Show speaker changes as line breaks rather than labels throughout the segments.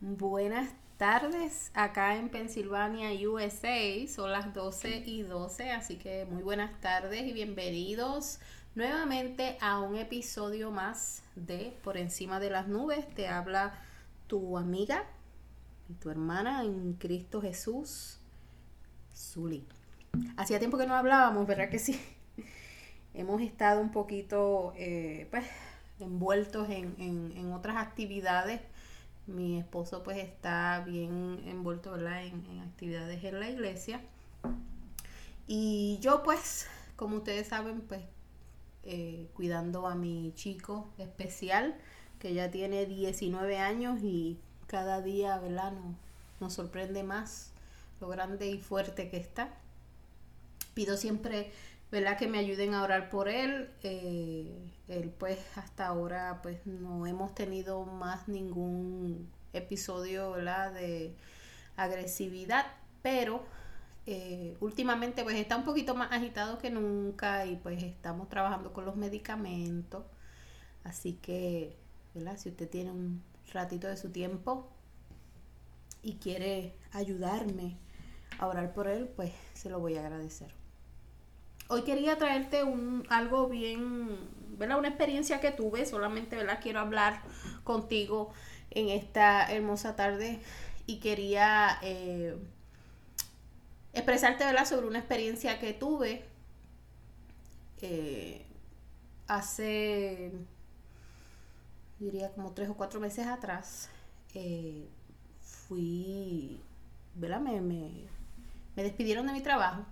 Buenas tardes acá en Pensilvania, USA. Son las 12 y 12, así que muy buenas tardes y bienvenidos nuevamente a un episodio más de Por encima de las nubes. Te habla tu amiga y tu hermana en Cristo Jesús, Zuli. Hacía tiempo que no hablábamos, ¿verdad que sí? Hemos estado un poquito eh, pues, envueltos en, en otras actividades mi esposo pues está bien envuelto En, actividades en la iglesia. Y yo pues, como ustedes saben, pues eh, cuidando a mi chico especial, que ya tiene 19 años y cada día, ¿verdad? Nos, sorprende más lo grande y fuerte que está. Pido siempre, ¿verdad? Que me ayuden a orar por él. Eh, él pues hasta ahora pues no hemos tenido más ningún episodio de agresividad, pero eh, últimamente pues está un poquito más agitado que nunca y pues estamos trabajando con los medicamentos. Así que, Si usted tiene un ratito de su tiempo y quiere ayudarme a orar por él, pues se lo voy a agradecer. Hoy quería traerte un, algo bien, ¿verdad? Una experiencia que tuve, solamente, ¿verdad? Quiero hablar contigo en esta hermosa tarde y quería eh, expresarte, ¿verdad? Sobre una experiencia que tuve eh, hace, diría como tres o cuatro meses atrás. Eh, fui, ¿verdad? Me, me, me despidieron de mi trabajo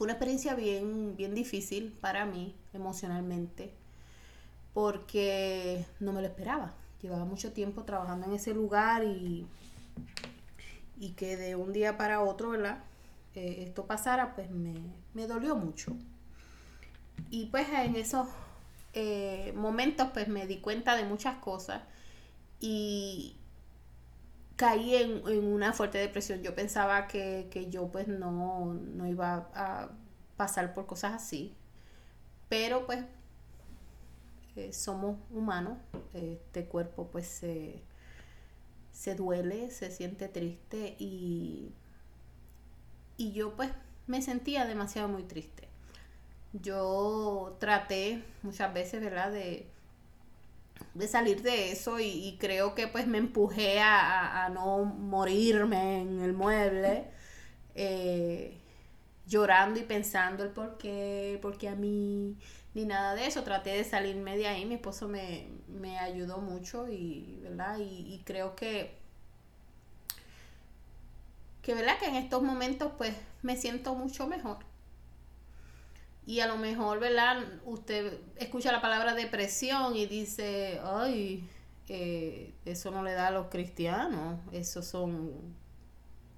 fue una experiencia bien, bien difícil para mí emocionalmente porque no me lo esperaba. Llevaba mucho tiempo trabajando en ese lugar y, y que de un día para otro, ¿verdad? Eh, esto pasara, pues me, dolió mucho. Y pues en esos eh, momentos pues me di cuenta de muchas cosas y, caí en, una fuerte depresión. Yo pensaba que, yo pues no, no, iba a pasar por cosas así. Pero pues eh, somos humanos. Este cuerpo pues se, se duele, se siente triste y, y yo pues me sentía demasiado muy triste. Yo traté muchas veces, ¿verdad? De, de salir de eso y, creo que pues me empujé a, no morirme en el mueble eh, llorando y pensando el por qué, porque a mí ni nada de eso, traté de salirme de ahí, mi esposo me, ayudó mucho y, ¿verdad? Y, creo que que verdad que en estos momentos pues me siento mucho mejor y a lo mejor, ¿verdad? Usted escucha la palabra depresión y dice, ay, eh, eso no le da a los cristianos, eso son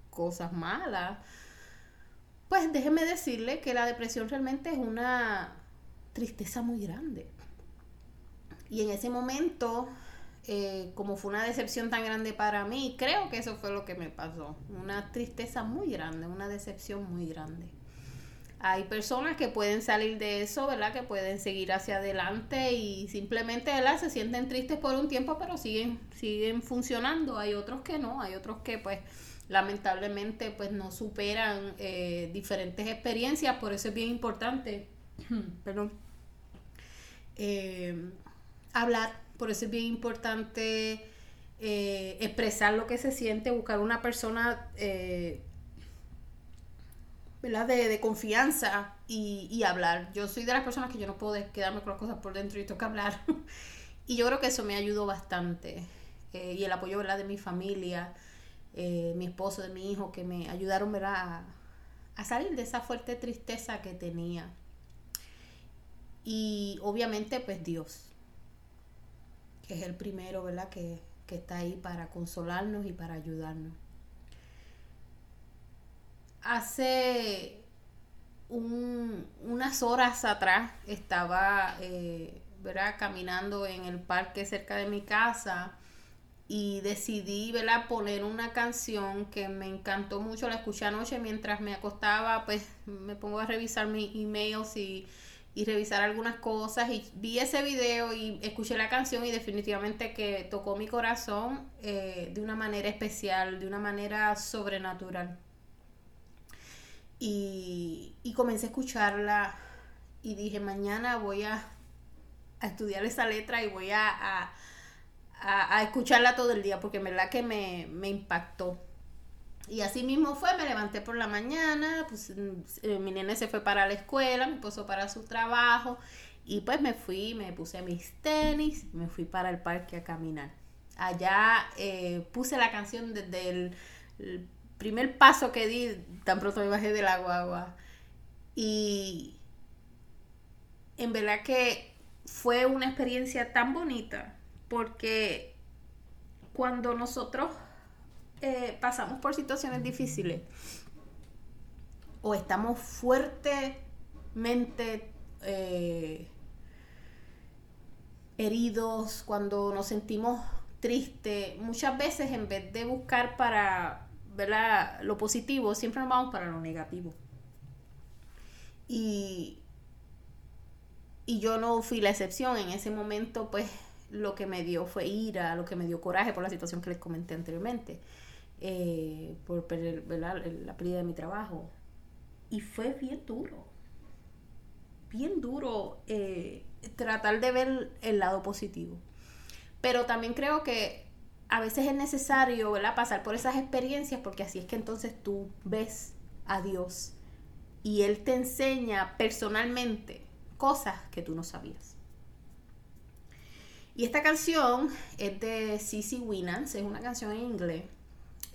cosas malas. Pues déjeme decirle que la depresión realmente es una tristeza muy grande. Y en ese momento, eh, como fue una decepción tan grande para mí, creo que eso fue lo que me pasó. Una tristeza muy grande, una decepción muy grande. Hay personas que pueden salir de eso, ¿verdad? Que pueden seguir hacia adelante y simplemente, ¿verdad? Se sienten tristes por un tiempo, pero siguen, siguen funcionando. Hay otros que no, hay otros que pues lamentablemente pues no superan eh, diferentes experiencias, por eso es bien importante, perdón, eh, hablar, por eso es bien importante eh, expresar lo que se siente, buscar una persona ¿verdad? De, confianza y, hablar. Yo soy de las personas que yo no puedo quedarme con las cosas por dentro y toca hablar. y yo creo que eso me ayudó bastante. Eh, y el apoyo, ¿verdad? De mi familia, eh, mi esposo, de mi hijo, que me ayudaron, ¿verdad? A, salir de esa fuerte tristeza que tenía. Y obviamente, pues Dios, que es el primero, ¿verdad? Que, que está ahí para consolarnos y para ayudarnos hace unas horas atrás estaba eh, ¿verdad? caminando en el parque cerca de mi casa y decidí ¿verdad? poner una canción que me encantó mucho, la escuché anoche mientras me acostaba, pues me pongo a revisar mis emails y, y revisar algunas cosas y vi ese video y escuché la canción y definitivamente que tocó mi corazón eh, de una manera especial, de una manera sobrenatural. Y, comencé a escucharla y dije, mañana voy a, estudiar esa letra y voy a, a, escucharla todo el día porque en verdad que me, impactó. Y así mismo fue, me levanté por la mañana, pues eh, mi nene se fue para la escuela, mi esposo para su trabajo y pues me fui, me puse mis tenis, me fui para el parque a caminar. Allá eh, puse la canción desde el, primer paso que di, tan pronto me bajé de la guagua. Y en verdad que fue una experiencia tan bonita porque cuando nosotros eh, pasamos por situaciones difíciles o estamos fuertemente eh, heridos, cuando nos sentimos tristes, muchas veces en vez de buscar para lo positivo, siempre nos vamos para lo negativo. Y, y yo no fui la excepción. En ese momento, pues, lo que me dio fue ira, lo que me dio coraje por la situación que les comenté anteriormente. Eh, por perder la pérdida de mi trabajo. Y fue bien duro, bien duro eh, tratar de ver el lado positivo. Pero también creo que a veces es necesario ¿verdad? pasar por esas experiencias porque así es que entonces tú ves a Dios y Él te enseña personalmente cosas que tú no sabías. Y esta canción es de Cici Winans, es una canción en inglés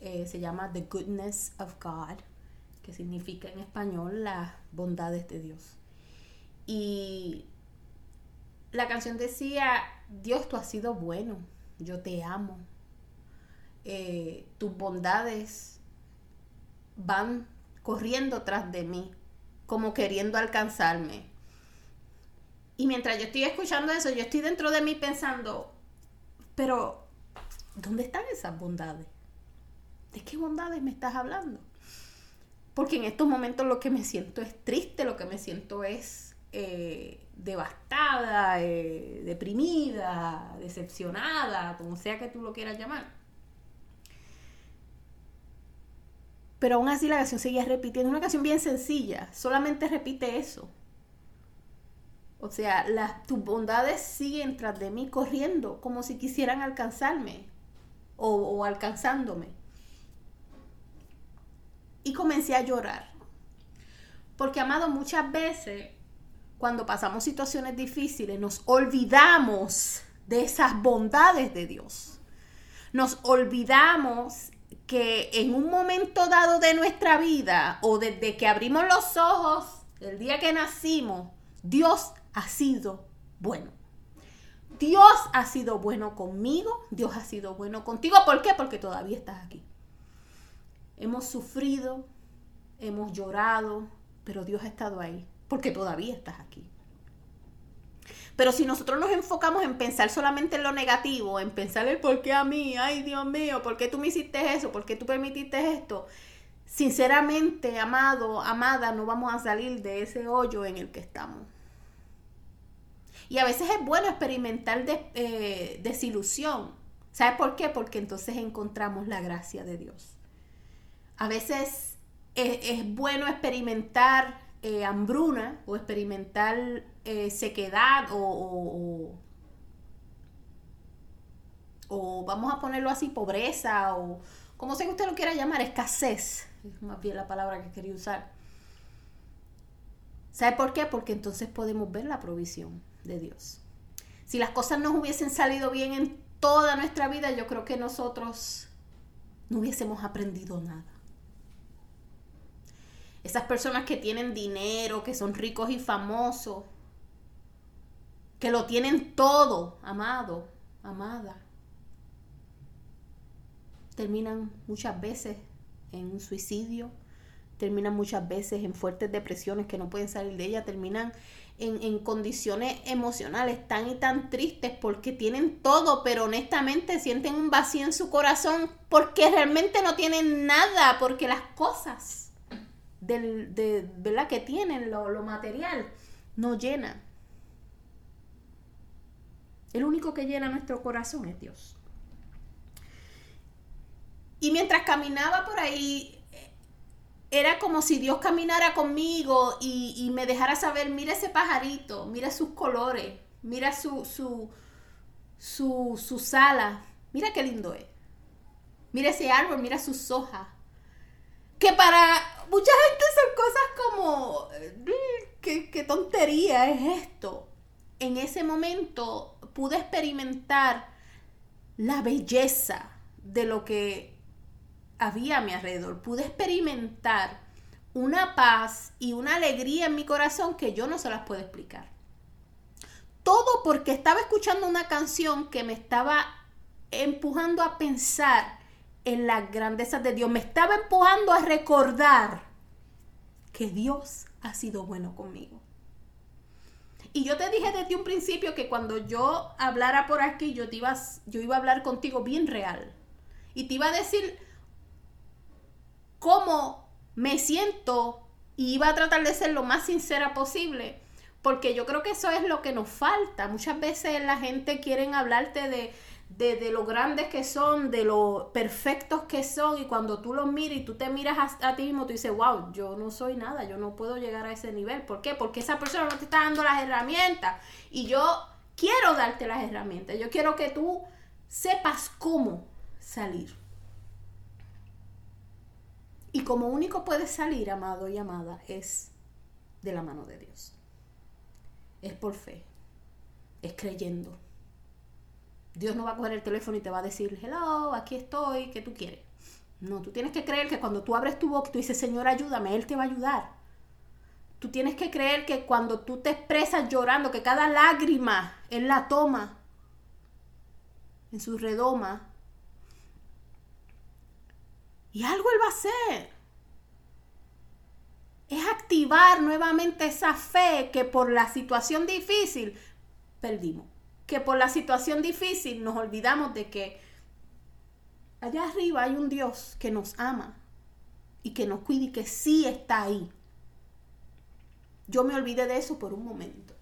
eh, se llama The Goodness of God, que significa en español las bondades de Dios. Y la canción decía, Dios, tú has sido bueno, yo te amo, eh, tus bondades van corriendo tras de mí, como queriendo alcanzarme. Y mientras yo estoy escuchando eso, yo estoy dentro de mí pensando, pero ¿dónde están esas bondades? ¿de qué bondades me estás hablando? Porque en estos momentos lo que me siento es triste, lo que me siento es eh, devastada, eh, deprimida, decepcionada, como sea que tú lo quieras llamar. Pero aún así la canción seguía repitiendo, una canción bien sencilla, solamente repite eso. O sea, tus bondades siguen tras de mí corriendo como si quisieran alcanzarme o alcanzándome y comencé a llorar. Porque, amado, muchas veces cuando pasamos situaciones difíciles nos olvidamos de esas bondades de Dios. Nos olvidamos que en un momento dado de nuestra vida o desde que abrimos los ojos, el día que nacimos, Dios ha sido bueno. Dios ha sido bueno conmigo, Dios ha sido bueno contigo. ¿Por qué? Porque todavía estás aquí. Hemos sufrido, hemos llorado, pero Dios ha estado ahí, porque todavía estás aquí. Pero si nosotros nos enfocamos en pensar solamente en lo negativo, en pensar el por qué a mí, ay Dios mío, por qué tú me hiciste eso, por qué tú permitiste esto, sinceramente, amado, amada, no vamos a salir de ese hoyo en el que estamos. Y a veces es bueno experimentar eh, desilusión. ¿Sabes por qué? Porque entonces encontramos la gracia de Dios a veces es, bueno experimentar eh, hambruna o experimentar eh, sequedad o, o, vamos a ponerlo así, pobreza o como sea que usted lo quiera llamar, escasez, es más bien la palabra que quería usar. ¿Sabe por qué? Porque entonces podemos ver la provisión de Dios. Si las cosas no hubiesen salido bien en toda nuestra vida, yo creo que nosotros no hubiésemos aprendido nada. Esas personas que tienen dinero, que son ricos y famosos, que lo tienen todo, amado, amada, terminan muchas veces en un suicidio, terminan muchas veces en fuertes depresiones que no pueden salir de ella, terminan en, en, condiciones emocionales tan y tan tristes porque tienen todo, pero honestamente sienten un vacío en su corazón porque realmente no tienen nada, porque las cosas del, de, ¿verdad? que tienen lo, material no llena. El único que llena nuestro corazón es Dios. Y mientras caminaba por ahí, era como si Dios caminara conmigo y, me dejara saber, mira ese pajarito, mira sus colores, mira su, su, su, sus alas, mira qué lindo es. Mira ese árbol, mira sus hojas. Que para mucha gente son cosas como, mm, ¿qué, qué tontería es esto? En ese momento pude experimentar la belleza de lo que había a mi alrededor. Pude experimentar una paz y una alegría en mi corazón que yo no se las puedo explicar. Todo porque estaba escuchando una canción que me estaba empujando a pensar en las grandezas de Dios. Me estaba empujando a recordar que Dios ha sido bueno conmigo. Y yo te dije desde un principio que cuando yo hablara por aquí, yo, te iba, yo iba a hablar contigo bien real. Y te iba a decir cómo me siento y iba a tratar de ser lo más sincera posible, porque yo creo que eso es lo que nos falta. Muchas veces la gente quiere hablarte de, de, lo grandes que son, de lo perfectos que son, y cuando tú los miras y tú te miras a, a, ti mismo, tú dices, wow, yo no soy nada, yo no puedo llegar a ese nivel. ¿Por qué? Porque esa persona no te está dando las herramientas y yo quiero darte las herramientas, yo quiero que tú sepas cómo salir. Y como único puede salir, amado y amada, es de la mano de Dios. Es por fe. Es creyendo. Dios no va a coger el teléfono y te va a decir, hello, aquí estoy, ¿qué tú quieres? No, tú tienes que creer que cuando tú abres tu boca, tú dices, Señor, ayúdame, Él te va a ayudar. Tú tienes que creer que cuando tú te expresas llorando, que cada lágrima Él la toma en su redoma y algo Él va a hacer. Es activar nuevamente esa fe que por la situación difícil perdimos. Que por la situación difícil nos olvidamos de que allá arriba hay un Dios que nos ama y que nos cuida y que sí está ahí. Yo me olvidé de eso por un momento.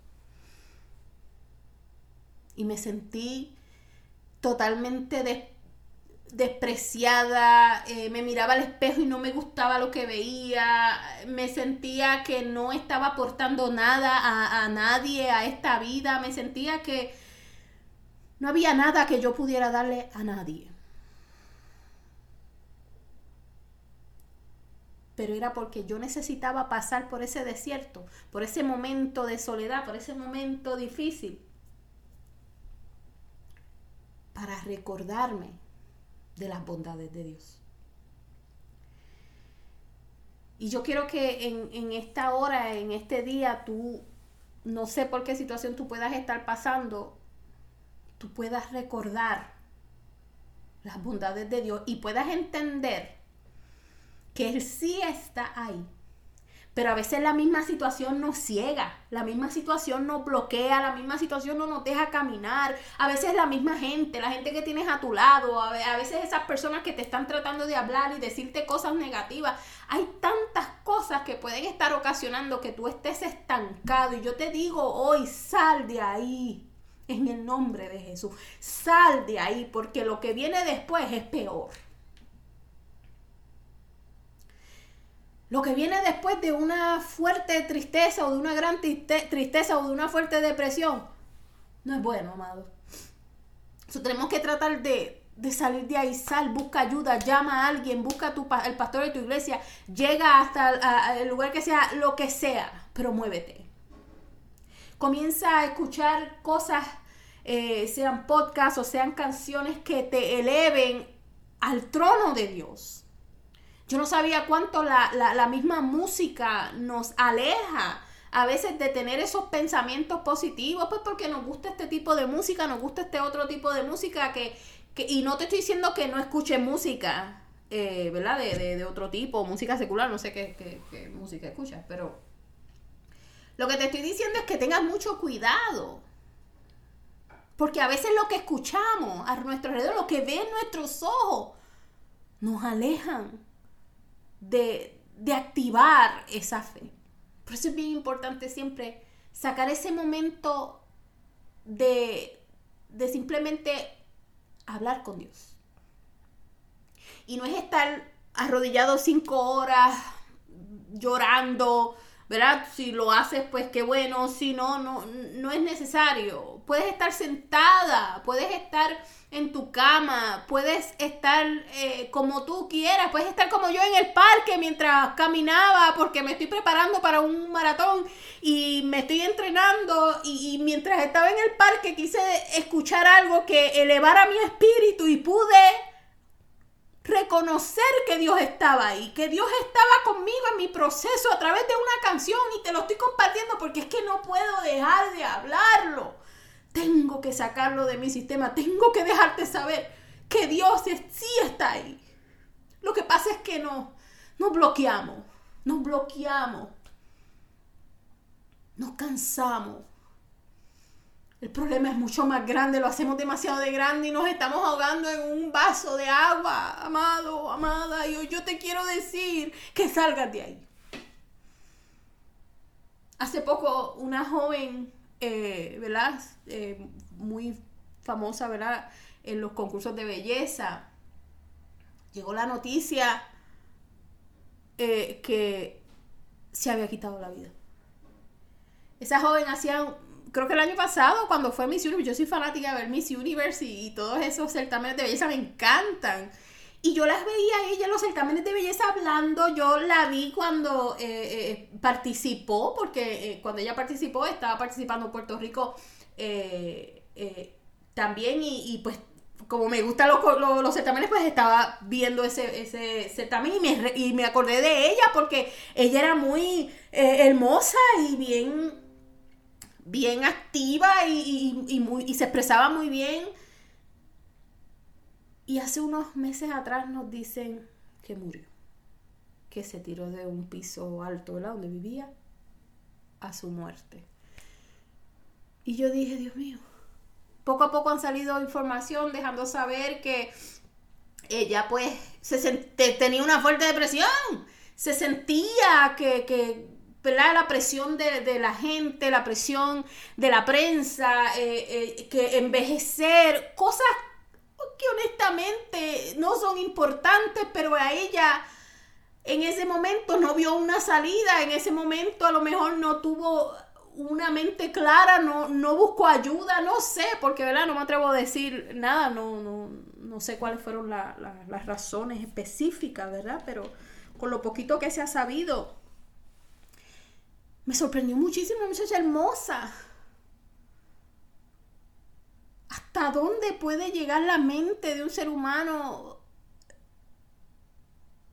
Y me sentí totalmente despreciada, eh, me miraba al espejo y no me gustaba lo que veía, me sentía que no estaba aportando nada a, a, nadie, a esta vida, me sentía que no había nada que yo pudiera darle a nadie. Pero era porque yo necesitaba pasar por ese desierto, por ese momento de soledad, por ese momento difícil, para recordarme de las bondades de Dios. Y yo quiero que en, esta hora, en este día, tú, no sé por qué situación tú puedas estar pasando, tú puedas recordar las bondades de Dios y puedas entender que Él sí está ahí pero a veces la misma situación nos ciega, la misma situación nos bloquea, la misma situación no nos deja caminar. A veces la misma gente, la gente que tienes a tu lado, a veces esas personas que te están tratando de hablar y decirte cosas negativas. Hay tantas cosas que pueden estar ocasionando que tú estés estancado. Y yo te digo hoy, sal de ahí. En el nombre de Jesús. Sal de ahí porque lo que viene después es peor. Lo que viene después de una fuerte tristeza o de una gran tristeza o de una fuerte depresión no es bueno, amado. tenemos que tratar de, salir de ahí, sal, busca ayuda, llama a alguien, busca a tu, el pastor de tu iglesia, llega hasta el lugar que sea, lo que sea, pero muévete. Comienza a escuchar cosas, eh, sean podcasts o sean canciones que te eleven al trono de Dios yo no sabía cuánto la, misma música nos aleja a veces de tener esos pensamientos positivos, pues porque nos gusta este tipo de música, nos gusta este otro tipo de música que, y no te estoy diciendo que no escuche música, eh, ¿verdad? De, otro tipo, música secular, no sé qué, qué música escuchas, pero lo que te estoy diciendo es que tengas mucho cuidado. Porque a veces lo que escuchamos a nuestro alrededor, lo que ven nuestros ojos, nos alejan de, activar esa fe. Por eso es bien importante siempre sacar ese momento de, de simplemente hablar con Dios. Y no es estar arrodillado cinco horas llorando, ¿verdad? Si lo haces, pues qué bueno, si no, no, no es necesario. Puedes estar sentada, puedes estar en tu cama, puedes estar eh, como tú quieras, puedes estar como yo en el parque mientras caminaba porque me estoy preparando para un maratón y me estoy entrenando y, y mientras estaba en el parque quise escuchar algo que elevara mi espíritu y pude reconocer que Dios estaba ahí, que Dios estaba conmigo en mi proceso a través de una canción y te lo estoy compartiendo porque es que no puedo dejar de hablarlo. Tengo que sacarlo de mi sistema, tengo que dejarte saber que Dios sí está ahí. Lo que pasa es que no, nos bloqueamos, nos bloqueamos, nos cansamos el problema es mucho más grande, lo hacemos demasiado de grande y nos estamos ahogando en un vaso de agua, amado, amada. Y yo te quiero decir que salgas de ahí. Hace poco una joven, eh, ¿verdad? Eh, muy famosa, ¿verdad? En los concursos de belleza. Llegó la noticia eh, que se había quitado la vida. Esa joven hacía creo que el año pasado, cuando fue Miss Universe, yo soy fanática de ver Miss Universe y, todos esos certámenes de belleza me encantan. Y yo las veía ella en los certámenes de belleza hablando. Yo la vi cuando eh, eh, participó, porque eh, cuando ella participó estaba participando en Puerto Rico también. Y, pues, como me gustan los, los, certámenes, pues estaba viendo ese, ese certamen y me, y me acordé de ella porque ella era muy hermosa y bien bien activa y, muy, y se expresaba muy bien. Y hace unos meses atrás nos dicen que murió, que se tiró de un piso alto, ¿verdad? Donde vivía, a su muerte. Y yo dije, Dios mío, poco a poco han salido información dejando saber que ella pues se tenía una fuerte depresión, se sentía que, que la presión de, la gente, la presión de la prensa, eh, eh, que envejecer, cosas que honestamente no son importantes, pero a ella en ese momento no vio una salida, en ese momento a lo mejor no tuvo una mente clara, no, no buscó ayuda, no sé, porque ¿verdad? no me atrevo a decir nada, no, no, no sé cuáles fueron las razones específicas, ¿verdad? Pero con lo poquito que se ha sabido, me sorprendió muchísimo, una muchacha hermosa. ¿Hasta dónde puede llegar la mente de un ser humano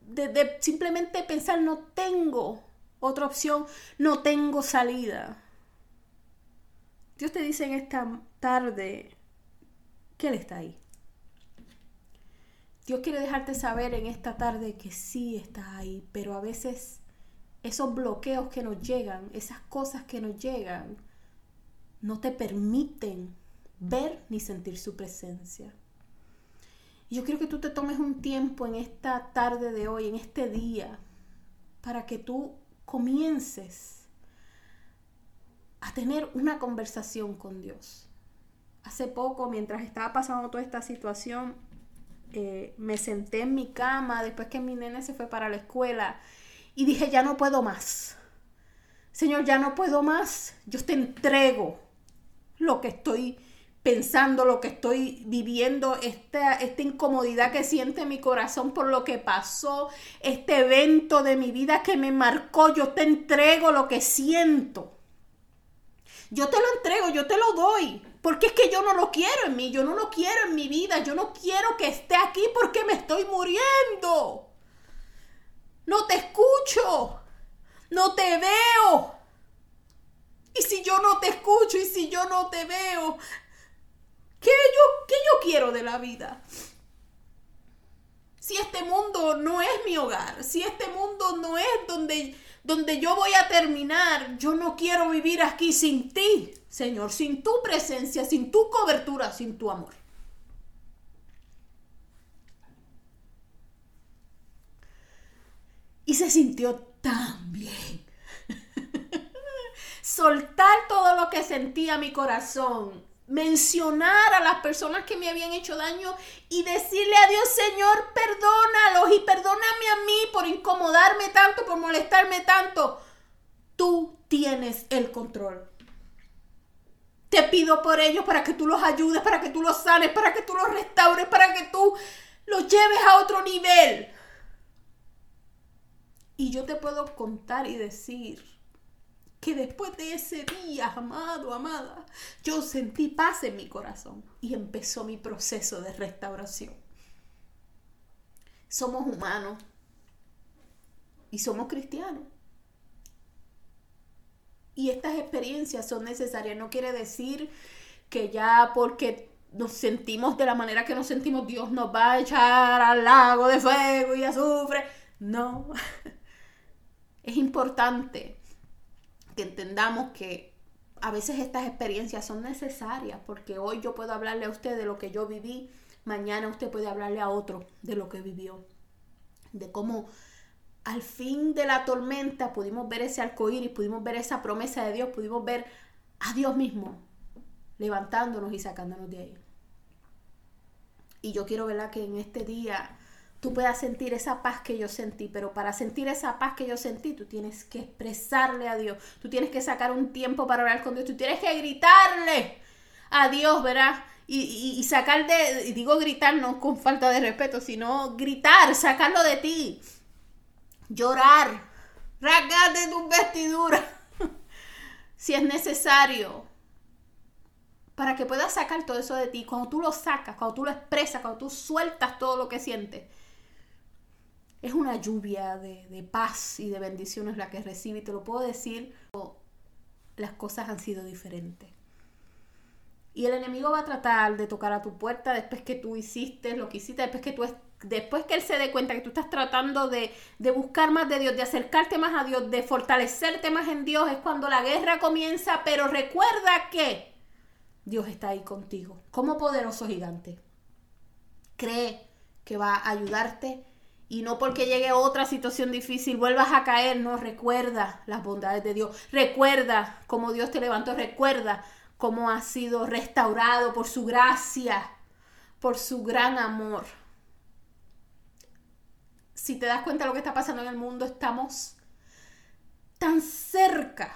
de, simplemente pensar no tengo otra opción, no tengo salida? Dios te dice en esta tarde que Él está ahí. Dios quiere dejarte saber en esta tarde que sí está ahí, pero a veces esos bloqueos que nos llegan, esas cosas que nos llegan, no te permiten ver ni sentir su presencia. yo quiero que tú te tomes un tiempo en esta tarde de hoy, en este día, para que tú comiences a tener una conversación con Dios. Hace poco, mientras estaba pasando toda esta situación, eh, me senté en mi cama después que mi nene se fue para la escuela y dije, ya no puedo más. Señor, ya no puedo más. Yo te entrego lo que estoy pensando, lo que estoy viviendo, esta, esta incomodidad que siente mi corazón por lo que pasó, este evento de mi vida que me marcó. Yo te entrego lo que siento. Yo te lo entrego, yo te lo doy. Porque es que yo no lo quiero en mí, yo no lo quiero en mi vida, yo no quiero que esté aquí porque me estoy muriendo. No te escucho. No te veo. Y si yo no te escucho y si yo no te veo, ¿qué yo, qué yo quiero de la vida? Si este mundo no es mi hogar, si este mundo no es donde, donde yo voy a terminar, yo no quiero vivir aquí sin ti, Señor, sin tu presencia, sin tu cobertura, sin tu amor. Y se sintió tan bien. soltar todo lo que sentía mi corazón, mencionar a las personas que me habían hecho daño y decirle a Dios, Señor, perdónalos y perdóname a mí por incomodarme tanto, por molestarme tanto. Tú tienes el control. Te pido por ellos para que tú los ayudes, para que tú los sanes, para que tú los restaures, para que tú los lleves a otro nivel. Y yo te puedo contar y decir que después de ese día, amado, amada, yo sentí paz en mi corazón y empezó mi proceso de restauración. Somos humanos y somos cristianos. Y estas experiencias son necesarias. No quiere decir que ya porque nos sentimos de la manera que nos sentimos, Dios nos va a echar al lago de fuego y azufre. No. Es importante que entendamos que a veces estas experiencias son necesarias porque hoy yo puedo hablarle a usted de lo que yo viví, mañana usted puede hablarle a otro de lo que vivió, de cómo al fin de la tormenta pudimos ver ese arcoíris, pudimos ver esa promesa de Dios, pudimos ver a Dios mismo levantándonos y sacándonos de ahí. Y yo quiero verla que en este día tú puedas sentir esa paz que yo sentí, pero para sentir esa paz que yo sentí, tú tienes que expresarle a Dios, tú tienes que sacar un tiempo para hablar con Dios, tú tienes que gritarle a Dios, ¿verdad? Y, y sacar de, digo gritar no con falta de respeto, sino gritar, sacarlo de ti llorar, rasgarte tus vestiduras, si es necesario, para que puedas sacar todo eso de ti. Cuando tú lo sacas, cuando tú lo expresas, cuando tú sueltas todo lo que sientes, es una lluvia de, de paz y de bendiciones la que recibe. Y te lo puedo decir, las cosas han sido diferentes. Y el enemigo va a tratar de tocar a tu puerta después que tú hiciste lo que hiciste, después que tú después que él se dé cuenta que tú estás tratando de, de, buscar más de Dios, de acercarte más a Dios, de fortalecerte más en Dios, es cuando la guerra comienza, pero recuerda que Dios está ahí contigo, como poderoso gigante. Cree que va a ayudarte y no porque llegue otra situación difícil vuelvas a caer, no recuerda las bondades de Dios, recuerda cómo Dios te levantó, recuerda cómo has sido restaurado por su gracia, por su gran amor. Si te das cuenta de lo que está pasando en el mundo, estamos tan cerca,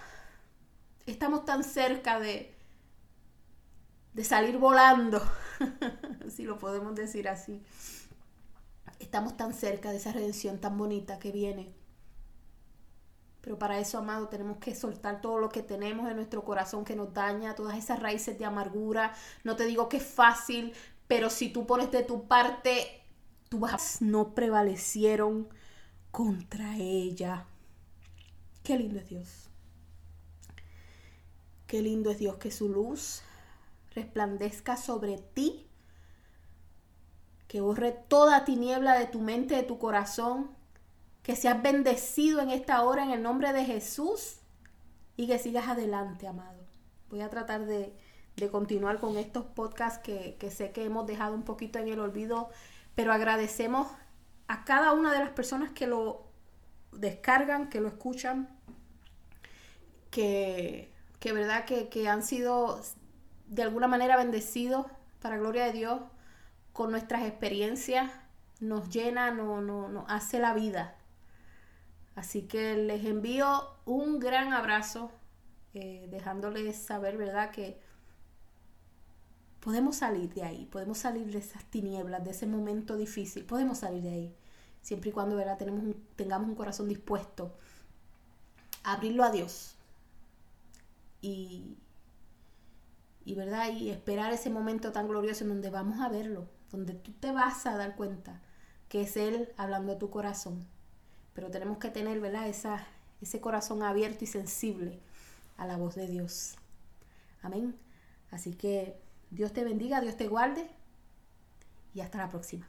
estamos tan cerca de, de salir volando, si lo podemos decir así. Estamos tan cerca de esa redención tan bonita que viene. Pero para eso, amado, tenemos que soltar todo lo que tenemos en nuestro corazón que nos daña, todas esas raíces de amargura. No te digo que es fácil, pero si tú pones de tu parte, vas no prevalecieron contra ella. Qué lindo es Dios. Qué lindo es Dios que su luz resplandezca sobre ti, que borre toda tiniebla de tu mente, de tu corazón, que seas bendecido en esta hora en el nombre de Jesús y que sigas adelante, amado. Voy a tratar de, continuar con estos podcasts que, que sé que hemos dejado un poquito en el olvido pero agradecemos a cada una de las personas que lo descargan, que lo escuchan, que, que verdad que, que han sido de alguna manera bendecidos para gloria de Dios con nuestras experiencias, nos llena, nos no, no hace la vida. Así que les envío un gran abrazo, eh, dejándoles saber, ¿verdad? Que podemos salir de ahí, podemos salir de esas tinieblas, de ese momento difícil, podemos salir de ahí, siempre y cuando ¿verdad? Tengamos un corazón dispuesto a abrirlo a Dios y, y, ¿verdad? y esperar ese momento tan glorioso en donde vamos a verlo, donde tú te vas a dar cuenta que es Él hablando a tu corazón. Pero tenemos que tener ¿verdad? Esa, ese corazón abierto y sensible a la voz de Dios. Amén. Así que Dios te bendiga, Dios te guarde y hasta la próxima.